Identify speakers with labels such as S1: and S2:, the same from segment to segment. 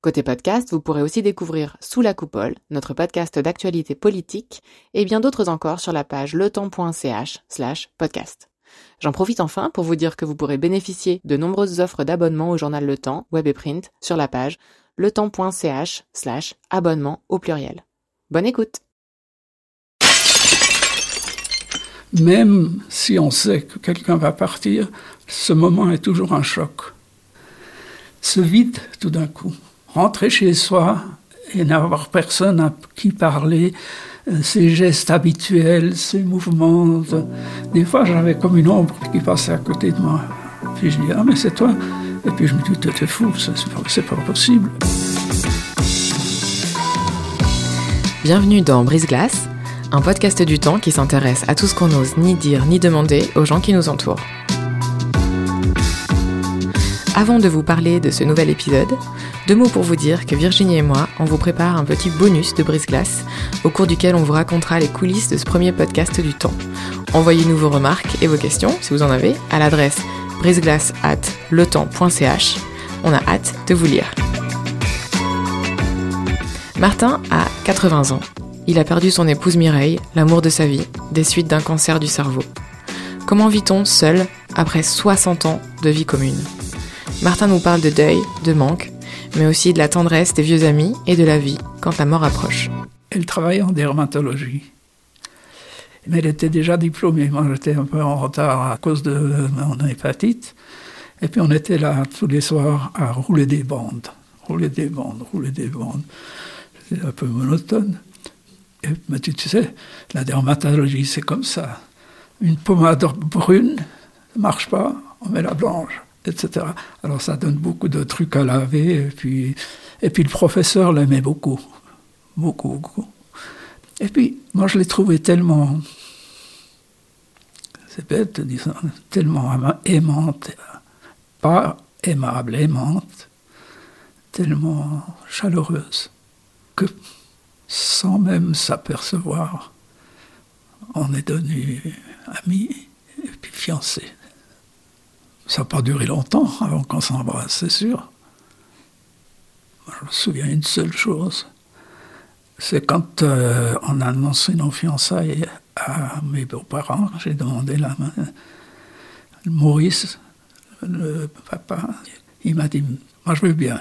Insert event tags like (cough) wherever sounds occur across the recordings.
S1: Côté podcast, vous pourrez aussi découvrir Sous la coupole, notre podcast d'actualité politique, et bien d'autres encore sur la page letemps.ch slash podcast. J'en profite enfin pour vous dire que vous pourrez bénéficier de nombreuses offres d'abonnement au journal Le Temps, web et print, sur la page letemps.ch slash abonnement au pluriel. Bonne écoute
S2: Même si on sait que quelqu'un va partir, ce moment est toujours un choc. Ce vide tout d'un coup rentrer chez soi et n'avoir personne à qui parler, euh, ses gestes habituels, ses mouvements. Des fois, j'avais comme une ombre qui passait à côté de moi. Puis je dis, ah mais c'est toi. Et puis je me dis, t'es fou, c'est pas, pas possible.
S1: Bienvenue dans Brise Glace, un podcast du temps qui s'intéresse à tout ce qu'on n'ose ni dire ni demander aux gens qui nous entourent. Avant de vous parler de ce nouvel épisode, deux mots pour vous dire que Virginie et moi, on vous prépare un petit bonus de brise-glace, au cours duquel on vous racontera les coulisses de ce premier podcast du temps. Envoyez-nous vos remarques et vos questions, si vous en avez, à l'adresse briseglace at letemps.ch. On a hâte de vous lire. Martin a 80 ans. Il a perdu son épouse Mireille, l'amour de sa vie, des suites d'un cancer du cerveau. Comment vit-on seul après 60 ans de vie commune? Martin nous parle de deuil, de manque, mais aussi de la tendresse des vieux amis et de la vie quand la mort approche.
S2: Elle travaillait en dermatologie. Mais elle était déjà diplômée. Moi, j'étais un peu en retard à cause de mon hépatite. Et puis, on était là tous les soirs à rouler des bandes. Rouler des bandes, rouler des bandes. C'était un peu monotone. Et, mais tu, tu sais, la dermatologie, c'est comme ça. Une pommade brune ne marche pas, on met la blanche etc. Alors ça donne beaucoup de trucs à laver. Et puis, et puis le professeur l'aimait beaucoup. Beaucoup, beaucoup. Et puis, moi, je l'ai trouvé tellement. C'est bête, disons, tellement aimante. Pas aimable, aimante. Tellement chaleureuse. Que sans même s'apercevoir, on est devenus amis et puis fiancés. Ça n'a pas duré longtemps avant qu'on s'embrasse, c'est sûr. Je me souviens d'une seule chose. C'est quand euh, on a annoncé nos fiançailles à mes beaux-parents, j'ai demandé la main. Maurice, le papa, il m'a dit Moi je veux bien.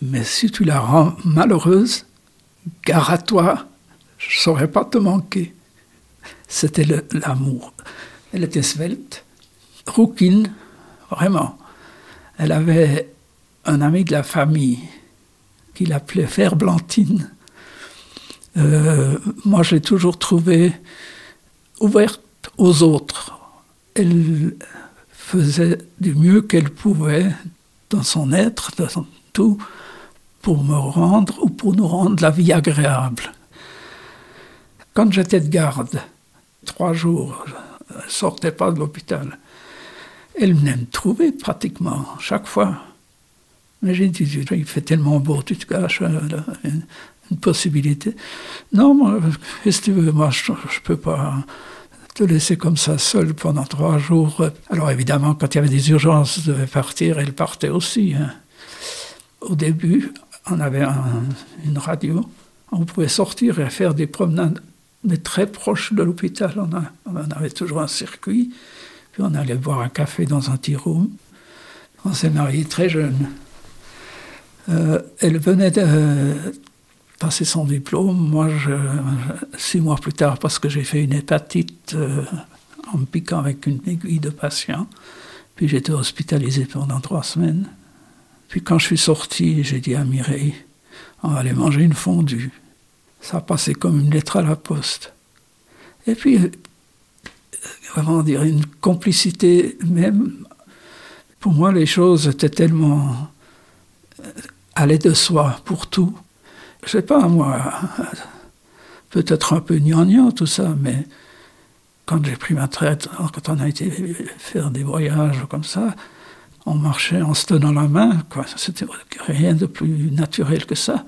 S2: Mais si tu la rends malheureuse, gare à toi, je ne saurais pas te manquer. C'était l'amour. Elle était svelte, rouquine, vraiment. Elle avait un ami de la famille qui l'appelait Ferblantine. Euh, moi, je l'ai toujours trouvée ouverte aux autres. Elle faisait du mieux qu'elle pouvait dans son être, dans son tout, pour me rendre ou pour nous rendre la vie agréable. Quand j'étais de garde, trois jours, je ne sortais pas de l'hôpital. Elle venait me trouver pratiquement chaque fois. Mais j'ai dit, il fait tellement beau, tu te caches, euh, une, possibilité. Non, moi, qu'est-ce que tu veux, moi, je ne peux pas te laisser comme ça seul pendant trois jours. Alors évidemment, quand il y avait des urgences, je devais partir, elle partait aussi. Hein. Au début, on avait une radio, on pouvait sortir et faire des promenades, mais très proches de l'hôpital. On, avait toujours un circuit on allait boire un café dans un petit room. On s'est mariés très jeune. Euh, elle venait de passer son diplôme. Moi, six mois plus tard, parce que j'ai fait une hépatite euh, en me piquant avec une aiguille de patient. Puis j'étais hospitalisé pendant trois semaines. Puis quand je suis sorti, j'ai dit à Mireille, on va aller manger une fondue. Ça passé comme une lettre à la poste. Et puis, comment dire, une complicité même. Pour moi, les choses étaient tellement euh, allaient de soi pour tout. Je sais pas, moi, peut-être un peu gnangnan tout ça, mais quand j'ai pris ma retraite, quand on a été faire des voyages comme ça, on marchait en se tenant la main, quoi. C'était rien de plus naturel que ça.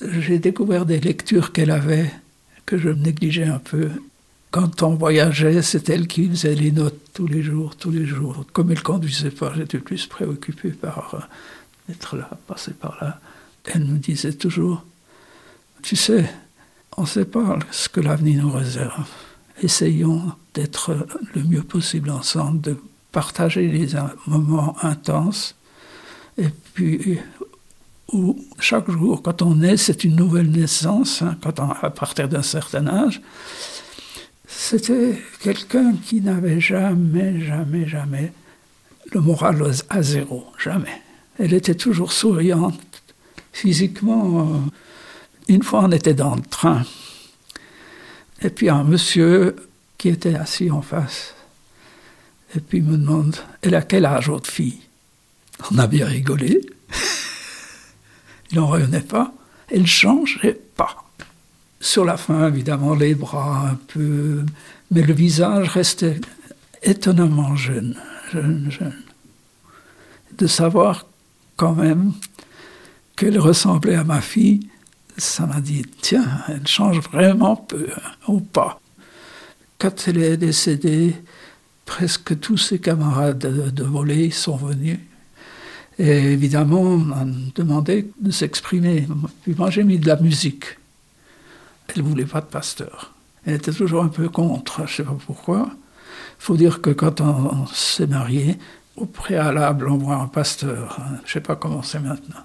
S2: J'ai découvert des lectures qu'elle avait, que je négligeais un peu. Quand on voyageait, c'est elle qui faisait les notes tous les jours, tous les jours. Comme elle conduisait pas, j'étais plus préoccupé par euh, être là, passer par là. Elle me disait toujours, tu sais, on ne sait pas ce que l'avenir nous réserve. Essayons d'être le mieux possible ensemble, de partager les moments intenses. Et puis, chaque jour, quand on est, c'est une nouvelle naissance, hein, quand on, à partir d'un certain âge. C'était quelqu'un qui n'avait jamais, jamais, jamais le moral à zéro, jamais. Elle était toujours souriante, physiquement. Euh, une fois, on était dans le train, et puis un monsieur qui était assis en face et puis me demande Elle a quel âge, votre fille? On a bien rigolé. (laughs) il n'en revenait pas. Elle ne changeait pas. Sur la fin, évidemment, les bras un peu. Mais le visage restait étonnamment jeune, jeune, jeune. De savoir quand même qu'elle ressemblait à ma fille, ça m'a dit tiens, elle change vraiment peu, hein, ou pas. Quand elle est décédée, presque tous ses camarades de, de volée sont venus. Et évidemment, on m'a demandé de s'exprimer. Puis moi, j'ai mis de la musique. Elle voulait pas de pasteur. Elle était toujours un peu contre, je ne sais pas pourquoi. Il faut dire que quand on, s'est marié, au préalable, on voit un pasteur. Hein. Je sais pas comment c'est maintenant.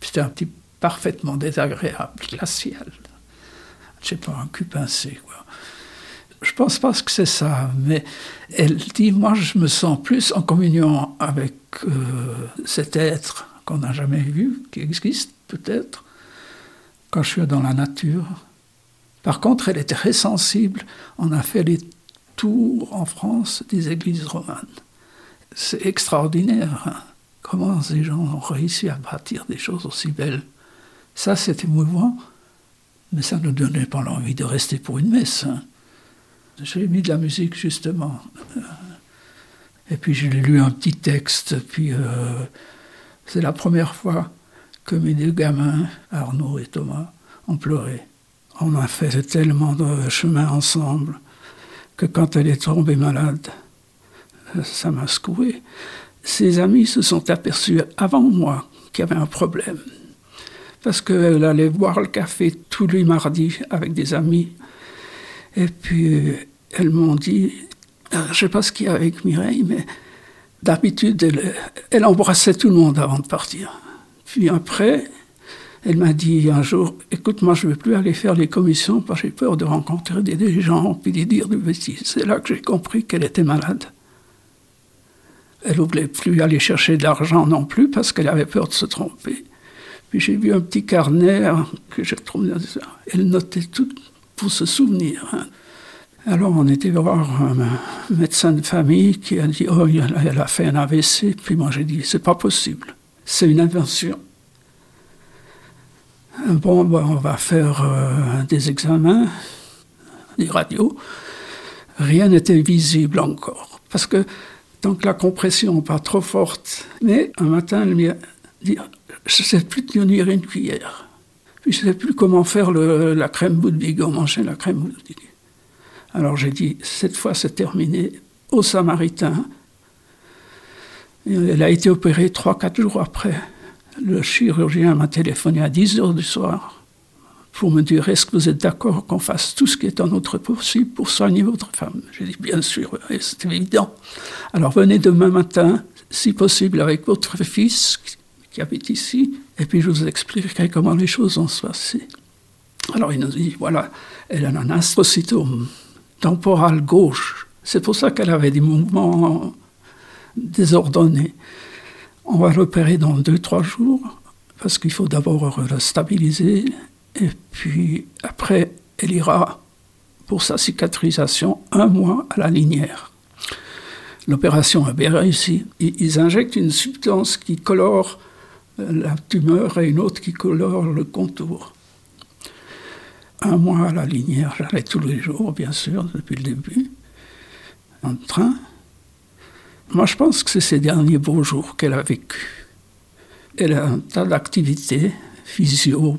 S2: C'était un petit parfaitement désagréable, glacial. Je sais pas, un cul pincé, quoi. Je pense pas que c'est ça, mais elle dit, moi je me sens plus en communion avec euh, cet être qu'on n'a jamais vu, qui existe peut-être, quand je suis dans la nature. Par contre, elle est très sensible. On a fait les tours en France des églises romanes. C'est extraordinaire. Hein. Comment ces gens ont réussi à bâtir des choses aussi belles. Ça, c'est émouvant, mais ça ne donnait pas l'envie de rester pour une messe. Hein. J'ai mis de la musique, justement. Euh, et puis j'ai lu un petit texte, puis euh, c'est la première fois que mes deux gamins, Arnaud et Thomas, ont pleuré. On a fait tellement de chemin ensemble que quand elle est tombée malade, ça m'a secoué. Ses amis se sont aperçus avant moi qu'il y avait un problème. Parce qu'elle allait boire le café tous les mardis avec des amis et puis, elles m'ont dit, euh, je ne sais pas ce qu'il y a avec Mireille, mais d'habitude, elle, embrassait tout le monde avant de partir. Puis après, elle m'a dit un jour, écoute, moi, je ne veux plus aller faire les commissions parce que j'ai peur de rencontrer des, gens puis de dire des bêtises. C'est là que j'ai compris qu'elle était malade. Elle ne voulait plus aller chercher de l'argent non plus parce qu'elle avait peur de se tromper. Puis j'ai vu un petit carnet que j'ai trouvé. Elle notait tout, pour se souvenir. Hein. Alors on était voir un médecin de famille qui a dit Oh, elle a fait un AVC. Puis moi j'ai dit C'est pas possible. C'est une invention. Bon, on va faire euh, des examens, des radios. Rien n'était visible encore. Parce que tant que la compression pas trop forte, mais un matin, elle m'a dit Je ne sais plus tenir une cuillère je ne sais plus comment faire la crème boudbig. On mangeait la crème boudbig. Alors j'ai dit, cette fois c'est terminé, au Samaritain. elle a été opérée 3-4 jours après. Le chirurgien m'a téléphoné à 10 heures du soir pour me dire est-ce que vous êtes d'accord qu'on fasse tout ce qui est en notre possible pour soigner votre femme? J'ai dit bien sûr, c'est évident. Alors venez demain matin, si possible, avec votre fils qui habite ici, et puis je vous expliquerai comment les choses ont se passé. Alors il nous dit, voilà, elle a un astrocytome temporal gauche. C'est pour ça qu'elle avait des mouvements désordonnés. On va l'opérer dans deux, trois jours, parce qu'il faut d'abord le stabiliser, et puis après, elle ira pour sa cicatrisation un mois à la linière. L'opération a bien réussi. Ils injectent une substance qui colore la tumeur et une autre qui colore le contour. un mois à la Linière. J'allais tous les jours, bien sûr, depuis le début, en train. Moi, je pense que c'est ces derniers beaux jours qu'elle a vécu. Elle a un tas d'activités, physio,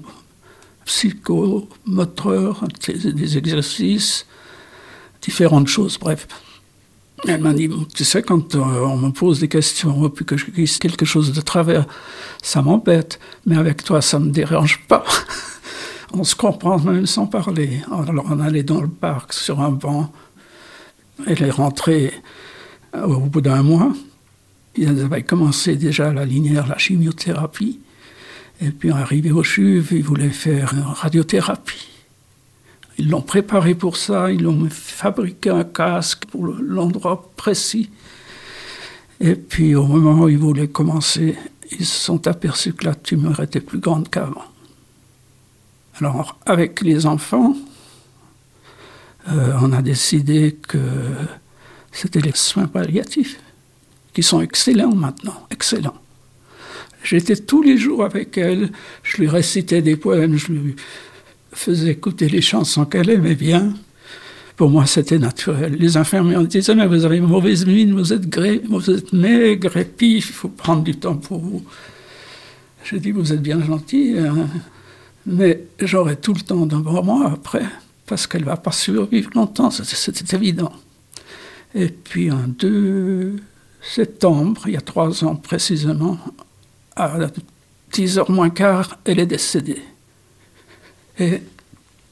S2: psycho, moteur, des exercices, différentes choses, bref. Elle m'a dit, tu sais, quand euh, on me pose des questions, puis que je glisse quelque chose de travers, ça m'embête, mais avec toi, ça ne me dérange pas. (laughs) on se comprend même sans parler. Alors on allait dans le parc sur un banc. Elle est rentrée au bout d'un mois. Ils avaient commencé déjà la linéaire, la chimiothérapie. Et puis arrivé au CHUV, ils voulaient faire une radiothérapie. Ils l'ont préparé pour ça, ils ont fabriqué un casque pour l'endroit précis. Et puis au moment où ils voulaient commencer, ils se sont aperçus que la tumeur était plus grande qu'avant. Alors avec les enfants, euh, on a décidé que c'était les soins palliatifs, qui sont excellents maintenant, excellents. J'étais tous les jours avec elle, je lui récitais des poèmes, je lui faisait écouter les chansons qu'elle aimait bien. Pour moi, c'était naturel. Les infirmières disaient, mais vous avez mauvaise mine, vous êtes, gré, vous êtes maigre et pif, il faut prendre du temps pour vous. J'ai dit, vous êtes bien gentil, hein, mais j'aurai tout le temps devant moi après, parce qu'elle ne va pas survivre longtemps, c'était évident. Et puis, en 2 septembre, il y a trois ans précisément, à 10h moins quart, elle est décédée. Et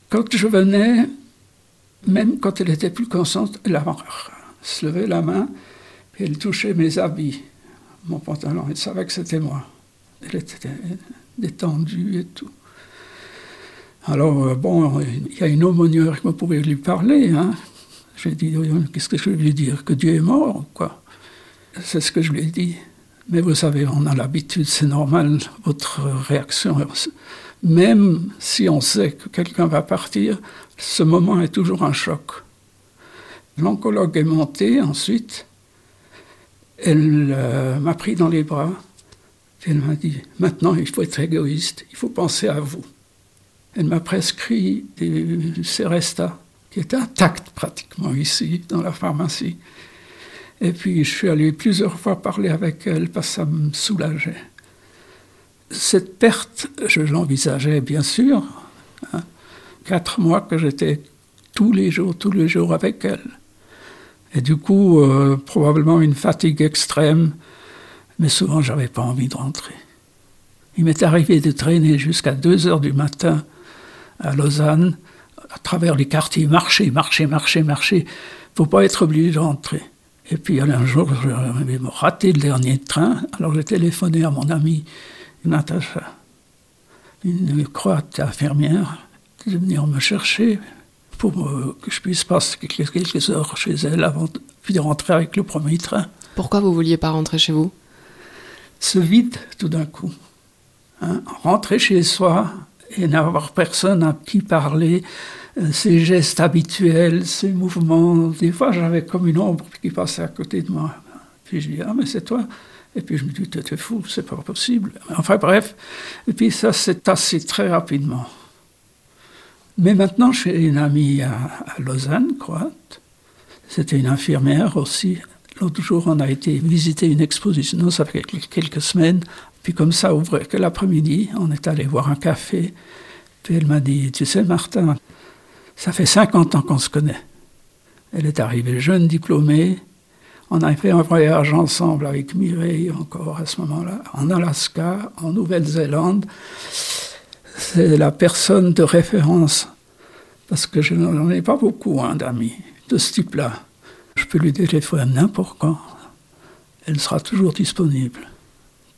S2: quand je venais, même quand elle était plus consciente, elle se levait la main et elle touchait mes habits, mon pantalon. Elle savait que c'était moi. Elle était détendue et tout. Alors, euh, bon, il y a une aumônière qui me pouvait lui parler. Hein. J'ai dit, qu'est-ce que je vais lui dire? Que Dieu est mort, quoi. C'est ce que je lui ai dit. Mais vous savez, on a l'habitude, c'est normal, votre réaction même si on sait que quelqu'un va partir, ce moment est toujours un choc. L'oncologue est montée ensuite, elle euh, m'a pris dans les bras, elle m'a dit, maintenant il faut être égoïste, il faut penser à vous. Elle m'a prescrit du Seresta, qui est intact pratiquement ici, dans la pharmacie. Et puis je suis allé plusieurs fois parler avec elle parce que ça me soulageait. Cette perte, je l'envisageais bien sûr. Hein. Quatre mois que j'étais tous les jours, tous les jours avec elle. Et du coup, euh, probablement une fatigue extrême, mais souvent j'avais pas envie de rentrer. Il m'est arrivé de traîner jusqu'à 2 heures du matin à Lausanne, à travers les quartiers, marcher, marcher, marcher, marcher, pour pas être obligé de rentrer. Et puis un jour, j'avais raté le dernier train, alors j'ai téléphoné à mon ami Natacha, une croate infirmière, de venir me chercher pour que je puisse passer quelques heures chez elle avant de rentrer avec le premier train.
S1: Pourquoi vous vouliez pas rentrer chez vous?
S2: Ce vide, tout d'un coup. Hein, rentrer chez soi et n'avoir personne à qui parler, euh, ses gestes habituels, ses mouvements. Des fois, j'avais comme une ombre qui passait à côté de moi. Puis je dis, ah, mais c'est toi. Et puis je me dis, t'es fou, c'est pas possible. Enfin bref, et puis ça s'est tassé très rapidement. Mais maintenant, j'ai une amie à, Lausanne, croate. C'était une infirmière aussi. L'autre jour, on a été visiter une exposition, ça fait quelques semaines. Puis comme ça ouvrait que l'après-midi, on est allé voir un café. Puis elle m'a dit, tu sais Martin, ça fait 50 ans qu'on se connaît. Elle est arrivée jeune diplômée, on a fait un voyage ensemble avec Mireille encore à ce moment-là, en Alaska, en Nouvelle-Zélande. C'est la personne de référence, parce que je n'en ai pas beaucoup hein, d'amis de ce type-là. Je peux lui téléphoner n'importe quand. Elle sera toujours disponible.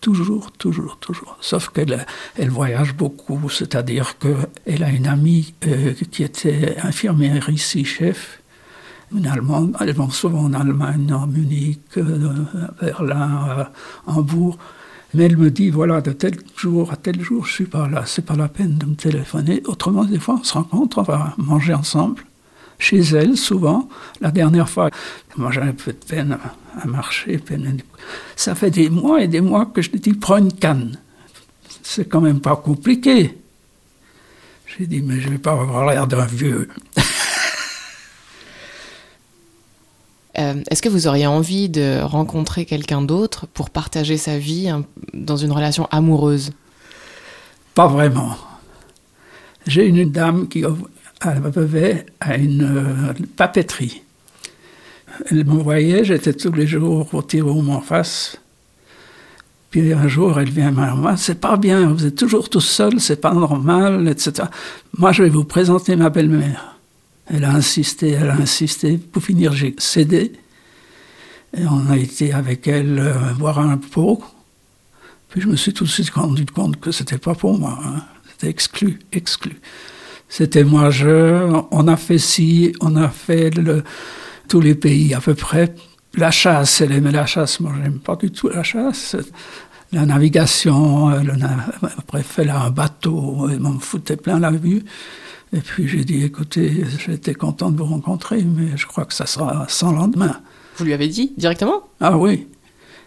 S2: Toujours, toujours, toujours. Sauf qu'elle elle voyage beaucoup, c'est-à-dire qu'elle a une amie euh, qui était infirmière ici, chef, une Allemande, elles vont souvent en Allemagne, en Munich, euh, à Berlin, à Hambourg. Mais elle me dit, voilà, de tel jour à tel jour, je suis pas là, c'est pas la peine de me téléphoner. Autrement, des fois, on se rencontre, on va manger ensemble. Chez elle, souvent. La dernière fois, moi j'avais un peu de peine à, marcher. Ça fait des mois et des mois que je lui dis, prends une canne. C'est quand même pas compliqué. J'ai dit, mais je vais pas avoir l'air d'un vieux. (laughs)
S1: Euh, est-ce que vous auriez envie de rencontrer quelqu'un d'autre pour partager sa vie dans une relation amoureuse?
S2: Pas vraiment. J'ai une dame qui avait à une euh, papeterie. Elle me voyait, j'étais tous les jours au tiroir en face. Puis un jour, elle vient à moi, c'est pas bien, vous êtes toujours tout seul, c'est pas normal, etc. Moi, je vais vous présenter ma belle-mère. Elle a insisté, elle a insisté. Pour finir, j'ai cédé. Et on a été avec elle euh, voir un pot. Puis je me suis tout de suite rendu compte que c'était pas pour moi. Hein. C'était exclu, exclu. C'était moi, je. On a fait ci, on a fait le, tous les pays à peu près. La chasse, elle aimait la chasse. Moi, j'aime pas du tout la chasse. La navigation, elle a, après fait un bateau, elle m'en foutait plein la vue. Et puis j'ai dit, écoutez, j'étais content de vous rencontrer, mais je crois que ça sera sans lendemain.
S1: Vous lui avez dit directement?
S2: Ah oui.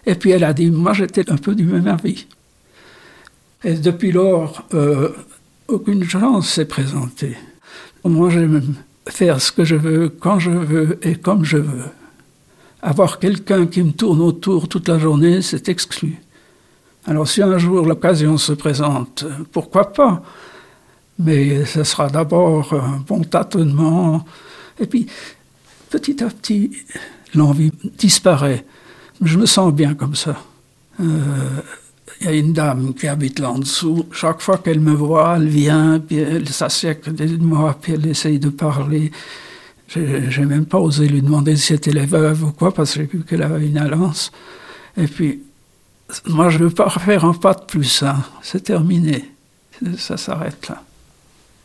S2: Et puis elle a dit, moi j'étais un peu du même avis. Et depuis lors, euh, aucune chance s'est présentée. Moi j'aime faire ce que je veux, quand je veux et comme je veux. Avoir quelqu'un qui me tourne autour toute la journée, c'est exclu. Alors si un jour l'occasion se présente, pourquoi pas? Mais ce sera d'abord un bon tâtonnement. Et puis, petit à petit, l'envie disparaît. Je me sens bien comme ça. Il y a une dame qui habite là en dessous. Chaque fois qu'elle me voit, elle vient, puis elle s'assied de moi, puis elle essaye de parler. J'ai même pas osé lui demander si c'était les veuves ou quoi, parce que j'ai vu qu'elle avait une alliance. Et puis, moi, je ne veux pas faire un pas de plus. Hein. C'est terminé. Ça s'arrête là.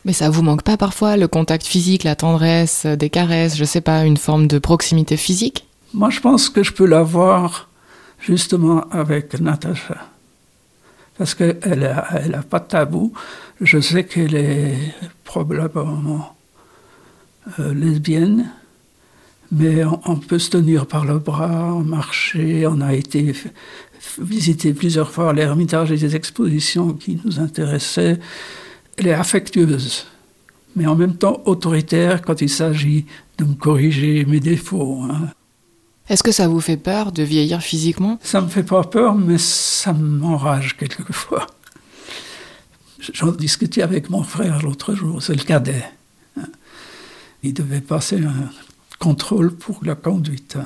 S1: Mais ça vous manque pas parfois le contact physique, la tendresse, des caresses, je sais pas, une forme de proximité physique?
S2: Moi, je pense que je peux l'avoir justement avec Natacha. Parce qu'elle n'a a pas de tabou. Je sais qu'elle est probablement euh, lesbienne, mais on, peut se tenir par le bras, marcher. On a été visiter plusieurs fois l'Ermitage et des expositions qui nous intéressaient elle est affectueuse, mais en même temps autoritaire quand il s'agit de me corriger mes défauts. Hein.
S1: Est-ce que ça vous fait peur de vieillir physiquement?
S2: Ça me fait pas peur, mais ça m'enrage quelquefois. J'en discutais avec mon frère l'autre jour, c'est le cadet. Il devait passer un contrôle pour la conduite.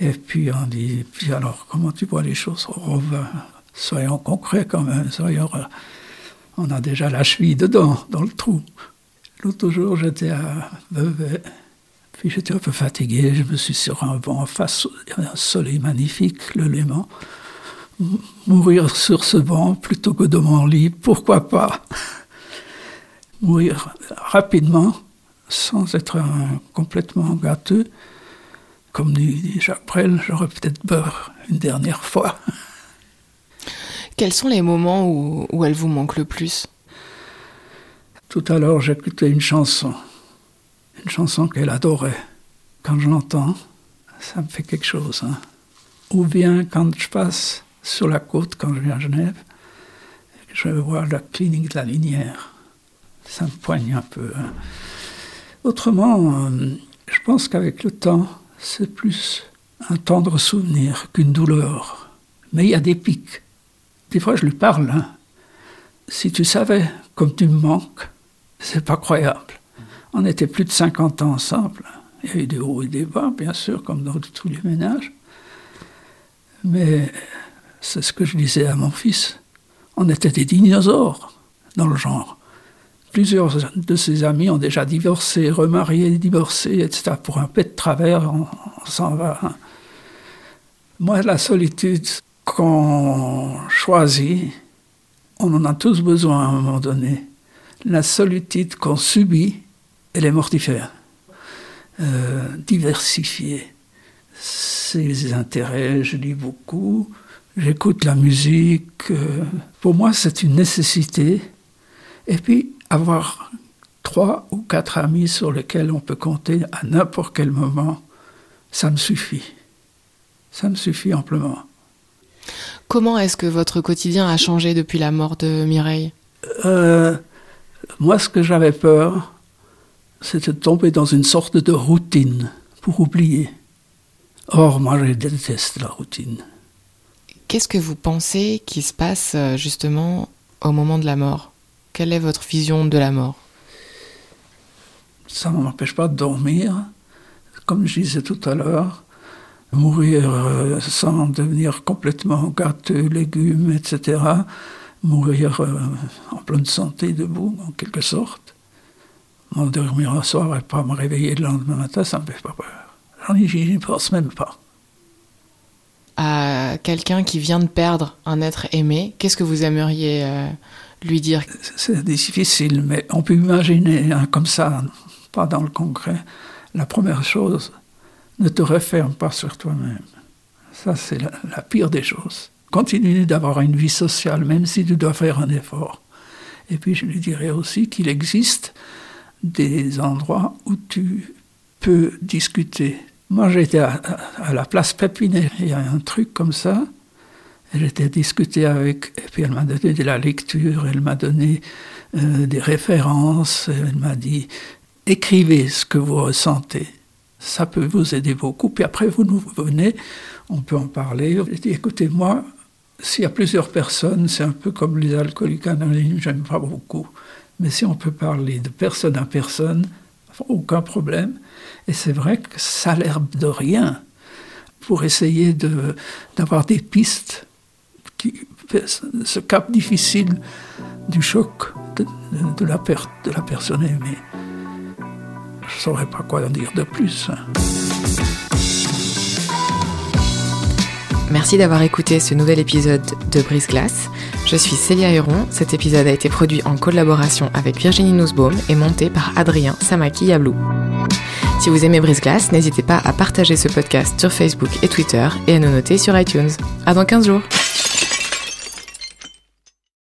S2: Et puis on dit, puis alors, comment tu vois les choses? Oh, ben, Soyons concrets quand même, soyons on a déjà la cheville dedans, dans le trou. L'autre jour, j'étais à Vevey, puis j'étais un peu fatigué, je me suis sur un banc face, un soleil magnifique, le Léman. Mourir sur ce banc plutôt que de mon lit, pourquoi pas? Mourir rapidement, sans être complètement gâteux, comme dit Jacques Brel, j'aurais peut-être peur une dernière fois.
S1: Quels sont les moments où, elle vous manque le plus?
S2: Tout à l'heure, j'écoutais une chanson, une chanson qu'elle adorait. Quand je l'entends, ça me fait quelque chose. Hein. Ou bien quand je passe sur la côte, quand je viens à Genève, je vois la clinique de la Linière. Ça me poigne un peu. Hein. Autrement, euh, je pense qu'avec le temps, c'est plus un tendre souvenir qu'une douleur. Mais il y a des pics. Des fois, je lui parle. Hein. Si tu savais comme tu me manques, c'est pas croyable. On était plus de 50 ans ensemble. Il y a eu des hauts et des bas, bien sûr, comme dans tous les ménages. Mais c'est ce que je disais à mon fils. On était des dinosaures dans le genre. Plusieurs de ses amis ont déjà divorcé, remarié, divorcé, etc. Pour un peu de travers, on, s'en va. Hein. Moi, la solitude, qu'on choisit, on en a tous besoin à un moment donné. La solitude qu'on subit, elle est mortifère. Euh, diversifier ses intérêts, je lis beaucoup, j'écoute la musique. Euh, pour moi, c'est une nécessité. Et puis, avoir trois ou quatre amis sur lesquels on peut compter à n'importe quel moment, ça me suffit. Ça me suffit amplement.
S1: Comment est-ce que votre quotidien a changé depuis la mort de Mireille?
S2: Euh, Moi, ce que j'avais peur, c'était de tomber dans une sorte de routine pour oublier. Or, moi, je déteste la routine.
S1: Qu'est-ce que vous pensez qui se passe euh, justement au moment de la mort? Quelle est votre vision de la mort?
S2: Ça ne m'empêche pas de dormir. Comme je disais tout à l'heure, mourir euh, sans devenir complètement gâteux, légumes, etc. Mourir euh, en pleine santé, debout, en quelque sorte. M'endormir un soir et pas me réveiller le lendemain matin, ça ne me fait pas peur. J'en n'y pense même pas.
S1: À quelqu'un qui vient de perdre un être aimé, qu'est-ce que vous aimeriez euh, lui dire?
S2: C'est difficile, mais on peut imaginer hein, comme ça, pas dans le concret. La première chose, ne te referme pas sur toi-même. Ça, c'est la, la, pire des choses. Continue d'avoir une vie sociale, même si tu dois faire un effort. Et puis, je lui dirais aussi qu'il existe des endroits où tu peux discuter. Moi, j'étais à, la place Pépinet, il y a un truc comme ça. J'étais discuté avec, et puis elle m'a donné de la lecture, elle m'a donné euh, des références, elle m'a dit écrivez ce que vous ressentez ça peut vous aider beaucoup. Puis après, vous nous venez, on peut en parler. Je dis, écoutez, moi, s'il y a plusieurs personnes, c'est un peu comme les alcooliques anonymes, j'aime pas beaucoup. Mais si on peut parler de personne à personne, aucun problème. Et c'est vrai que ça a l'air de rien pour essayer d'avoir des pistes qui ce cap difficile du choc de, de la perte de la personne aimée je ne saurais pas quoi en dire de plus.
S1: Merci d'avoir écouté ce nouvel épisode de Brise Glace. Je suis Célia Héron. Cet épisode a été produit en collaboration avec Virginie Nussbaum et monté par Adrien Samaki Yablou. Si vous aimez Brise Glace, n'hésitez pas à partager ce podcast sur Facebook et Twitter et à nous noter sur iTunes. À dans 15 jours!